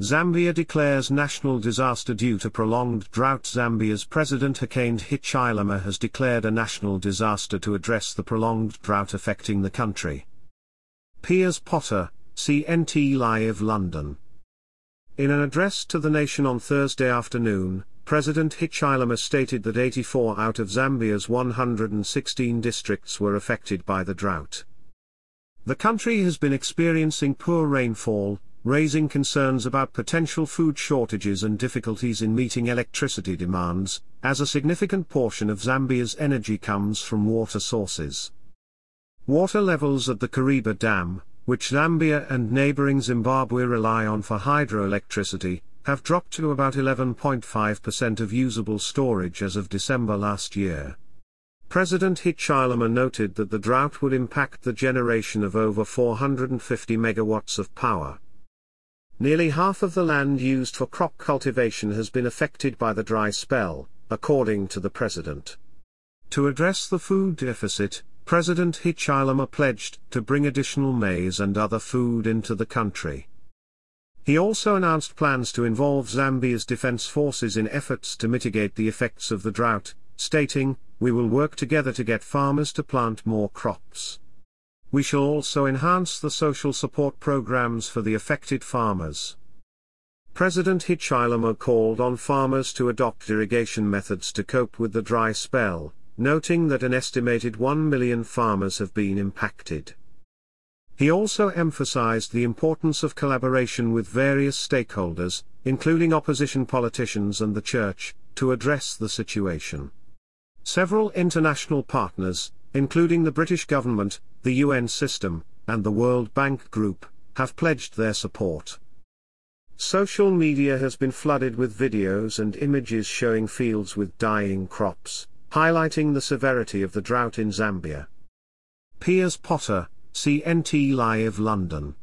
Zambia declares national disaster due to prolonged drought. Zambia's President Hakainde Hichilema has declared a national disaster to address the prolonged drought affecting the country. Piers Potter, CNT Live London. In an address to the nation on Thursday afternoon, President Hichilema stated that 84 out of Zambia's 116 districts were affected by the drought. The country has been experiencing poor rainfall, raising concerns about potential food shortages and difficulties in meeting electricity demands, as a significant portion of Zambia's energy comes from water sources. Water levels at the Kariba Dam, which Zambia and neighboring Zimbabwe rely on for hydroelectricity, have dropped to about 11.5% of usable storage as of December last year. President Hichilema noted that the drought would impact the generation of over 450 megawatts of power. Nearly half of the land used for crop cultivation has been affected by the dry spell, according to the president. To address the food deficit, President Hichilema pledged to bring additional maize and other food into the country. He also announced plans to involve Zambia's defense forces in efforts to mitigate the effects of the drought, stating, We will work together to get farmers to plant more crops. We shall also enhance the social support programs for the affected farmers. President Hichilema called on farmers to adopt irrigation methods to cope with the dry spell, noting that an estimated 1 million farmers have been impacted. He also emphasized the importance of collaboration with various stakeholders, including opposition politicians and the church, to address the situation. Several international partners, including the British government, the UN system, and the World Bank Group, have pledged their support. Social media has been flooded with videos and images showing fields with dying crops, highlighting the severity of the drought in Zambia. Piers Potter, CNT Live London